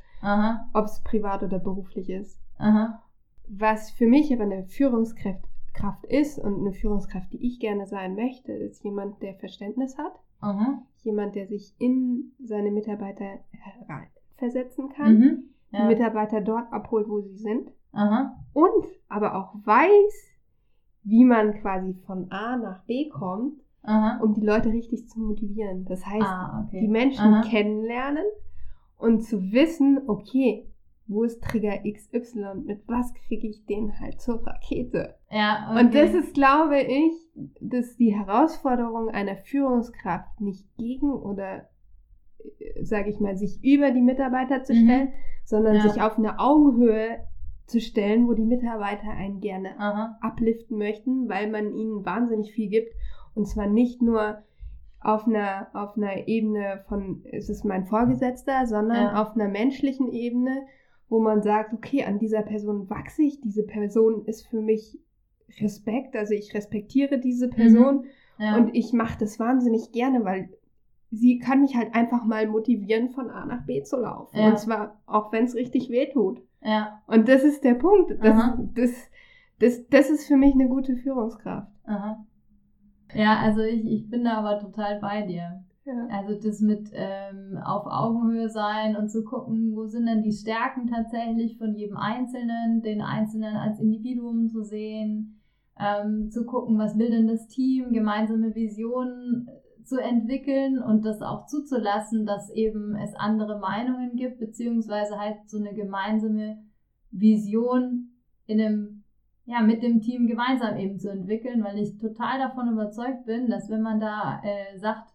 ob es privat oder beruflich ist. Aha. Was für mich aber eine Führungskraft Kraft ist und eine Führungskraft, die ich gerne sein möchte, ist jemand, der Verständnis hat. Aha. Jemand, der sich in seine Mitarbeiter versetzen kann. Mhm. Die Mitarbeiter dort abholt, wo sie sind Aha. Und aber auch weiß, wie man quasi von A nach B kommt, Aha. um die Leute richtig zu motivieren. Das heißt, ah, okay. die Menschen Aha. kennenlernen und zu wissen, okay, wo ist Trigger XY, mit was kriege ich den halt zur Rakete. Ja, okay. Und das ist, glaube ich, dass die Herausforderung einer Führungskraft nicht gegen oder, äh, sage ich mal, sich über die Mitarbeiter zu stellen, mhm. Sondern ja. sich auf eine Augenhöhe zu stellen, wo die Mitarbeiter einen gerne Aha. upliften möchten, weil man ihnen wahnsinnig viel gibt. Und zwar nicht nur auf einer, auf einer Ebene von, ist es mein Vorgesetzter, sondern ja. auf einer menschlichen Ebene, wo man sagt, okay, an dieser Person wachse ich, diese Person ist für mich Respekt, also ich respektiere diese Person mhm. ja. und ich mache das wahnsinnig gerne, weil sie kann mich halt einfach mal motivieren, von A nach B zu laufen. Ja. Und zwar auch wenn es richtig weh tut. Ja. Und das ist der Punkt. Das, das, das, das ist für mich eine gute Führungskraft. Aha. Ja, also ich, ich bin da aber total bei dir. Ja. Also das mit ähm, auf Augenhöhe sein und zu gucken, wo sind denn die Stärken tatsächlich von jedem Einzelnen, den Einzelnen als Individuum zu sehen, ähm, zu gucken, was will denn das Team, gemeinsame Visionen zu entwickeln und das auch zuzulassen, dass eben es andere Meinungen gibt, beziehungsweise halt so eine gemeinsame Vision in einem, ja, mit dem Team gemeinsam eben zu entwickeln, weil ich total davon überzeugt bin, dass wenn man da äh, sagt,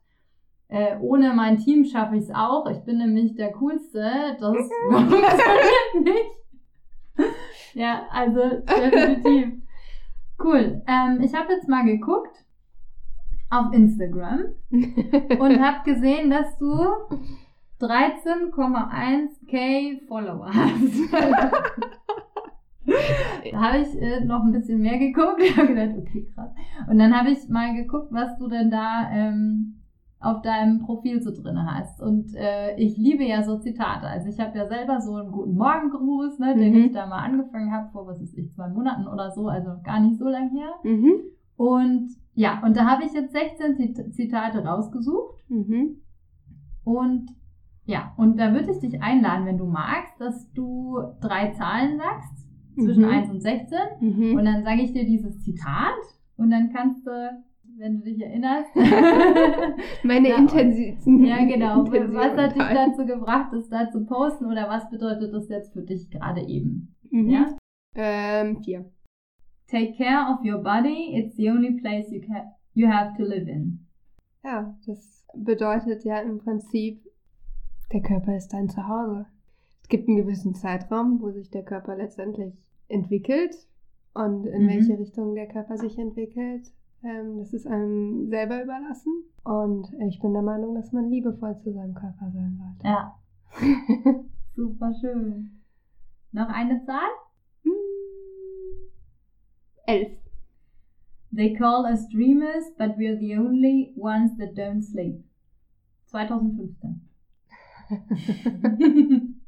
äh, ohne mein Team schaffe ich es auch, ich bin nämlich der Coolste, das [laughs] funktioniert nicht. ja, also definitiv. [laughs] Cool. Ähm, ich habe jetzt mal geguckt, auf Instagram [laughs] und habe gesehen, dass du 13,1k Follower hast. da [laughs] habe ich äh, noch ein bisschen mehr geguckt. [laughs] Ich habe gedacht, okay, krass. Und dann habe ich mal geguckt, was du denn da ähm, auf deinem Profil so drin hast. Und äh, ich liebe ja so Zitate. Also ich habe ja selber so einen guten Morgengruß, ne, den mhm. ich da mal angefangen habe vor, was ist ich, zwei Monaten oder so, also gar nicht so lang her. Mhm. Und ja, und da habe ich jetzt 16 Zitate rausgesucht. Mhm. Und ja, und da würde ich dich einladen, wenn du magst, dass du drei Zahlen sagst, zwischen mhm. 1 und 16. Mhm. Und dann sage ich dir dieses Zitat und dann kannst du, wenn du dich erinnerst, [laughs] meine [laughs] ja, Intensitäten. Ja, genau. [laughs] Intention was hat dich dazu gebracht, das da zu posten oder was bedeutet das jetzt für dich gerade eben? Mhm. Ja? Ähm, vier. Take care of your body, it's the only place you, can, you have to live in. Ja, das bedeutet ja im Prinzip, der Körper ist dein Zuhause. Es gibt einen gewissen Zeitraum, wo sich der Körper letztendlich entwickelt und in mhm. welche Richtung der Körper sich entwickelt, Ähm, das ist einem selber überlassen. Und ich bin der Meinung, dass man liebevoll zu seinem Körper sein sollte. Ja. [laughs] Super schön. Noch eine Zahl? Hm. Elf. They call us dreamers, but we're the only ones that don't sleep. 2015. [laughs]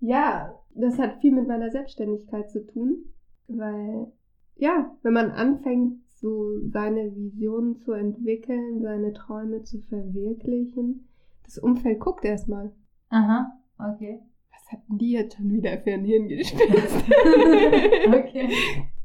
ja, das hat viel mit meiner Selbstständigkeit zu tun, weil ja, wenn man anfängt, so seine Visionen zu entwickeln, seine Träume zu verwirklichen, das Umfeld guckt erstmal. Aha, okay. Was hatten die jetzt schon wieder für ein Hirngespinst? [laughs] okay. [laughs]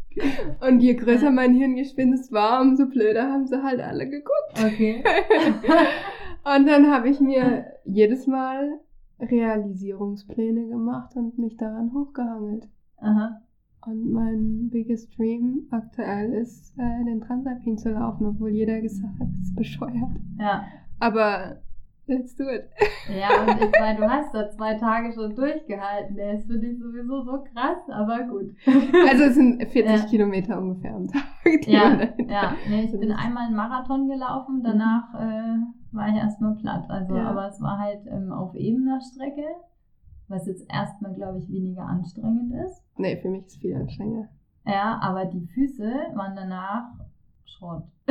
Und je größer ja. mein Hirngespinst war, umso blöder haben sie halt alle geguckt. Okay. [laughs] und dann habe ich mir jedes Mal Realisierungspläne gemacht und mich daran hochgehangelt. Aha. Und mein biggest dream aktuell ist, äh, den Transalpin zu laufen, obwohl jeder gesagt hat, das ist bescheuert. Ja. Aber let's do it. Ja, und ich meine, du hast da zwei Tage schon durchgehalten. Der ist für dich sowieso so krass, aber gut. Also es sind 40 ja. Kilometer ungefähr am Tag. ja, ja. Nee, ich bin einmal einen Marathon gelaufen, danach äh, war ich erstmal platt. Also, ja. aber es war halt ähm, auf ebener Strecke was jetzt erstmal, glaube ich, weniger anstrengend ist. Nee, für mich ist es viel anstrengender. Ja, aber die Füße waren danach Schrott. [laughs]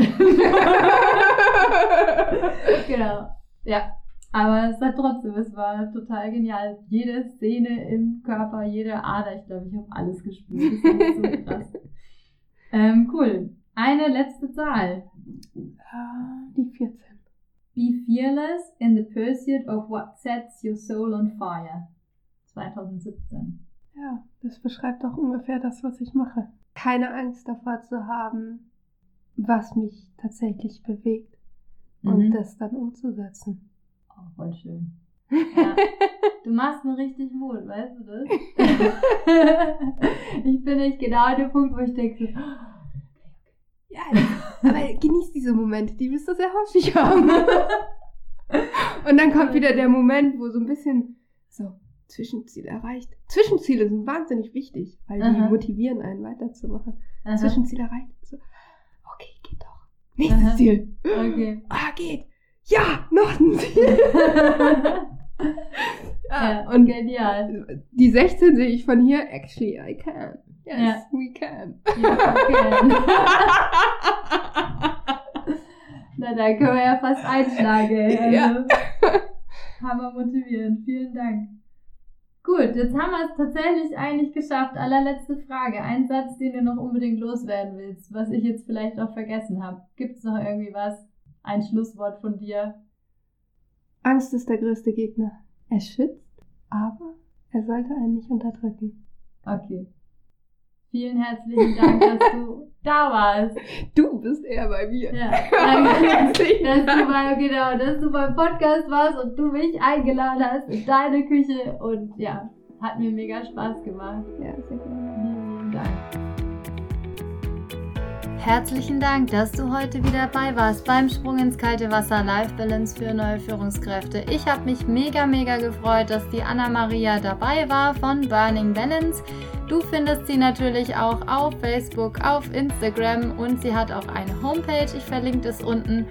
genau. Ja. Aber es hat trotzdem, es war total genial. Jede Szene im Körper, jede Ader, ich glaube, ich habe alles gespürt. Das ist so [laughs] krass. Ähm, cool. Eine letzte Zahl. Ah, die 14. Be fearless in the pursuit of what sets your soul on fire. 2017. Ja, das beschreibt auch ungefähr das, was ich mache. Keine Angst davor zu haben, was mich tatsächlich bewegt mhm. und das dann umzusetzen. Oh, voll schön. Ja. [laughs] Du machst mir richtig Mut, weißt du das? [laughs] ich bin nicht genau an dem Punkt, wo ich denke, so, ja, aber genieß diese Momente, die wirst du sehr häufig [laughs] haben. Und dann kommt wieder der Moment, wo so ein bisschen so, Zwischenziel erreicht. Zwischenziele sind wahnsinnig wichtig, weil Aha. die motivieren einen weiterzumachen. Aha. Zwischenziel erreicht. So. Nächstes Aha. Ziel. Okay. [gasps] Ah, geht. Ja, noch ein Ziel. [laughs] ja, und genial. Die 16 sehe ich von hier. Actually, I can. Yes, ja. we can. Yes, we can. Na, da können wir ja fast einschlagen. [laughs] Also, ja. Hammer motivierend. Vielen Dank. Gut, jetzt haben wir es tatsächlich eigentlich geschafft. Allerletzte Frage. Ein Satz, den du noch unbedingt loswerden willst, was ich jetzt vielleicht auch vergessen habe. Gibt es noch irgendwie was? Ein Schlusswort von dir? Angst ist der größte Gegner. Er schützt, aber er sollte einen nicht unterdrücken. Okay. Vielen herzlichen Dank, dass du [laughs] da warst. Du bist eher bei mir. Ja, [laughs] danke, dass du bei, genau, dass du beim Podcast warst und du mich eingeladen hast in deine Küche und ja, hat mir mega Spaß gemacht. Ja, sehr gerne. Vielen Dank. Herzlichen Dank, dass du heute wieder dabei warst beim Sprung ins kalte Wasser Life Balance für neue Führungskräfte. Ich habe mich mega, mega gefreut, dass die Anna Maria dabei war von Burning Balance. Du findest sie natürlich auch auf Facebook, auf Instagram und sie hat auch eine Homepage. Ich verlinke das unten.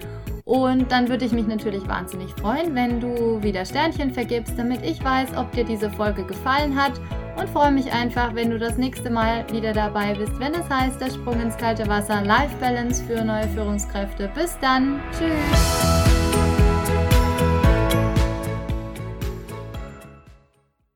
Und dann würde ich mich natürlich wahnsinnig freuen, wenn du wieder Sternchen vergibst, damit ich weiß, ob dir diese Folge gefallen hat. Und freue mich einfach, wenn du das nächste Mal wieder dabei bist, wenn es heißt, der Sprung ins kalte Wasser, Life Balance für neue Führungskräfte. Bis dann. Tschüss.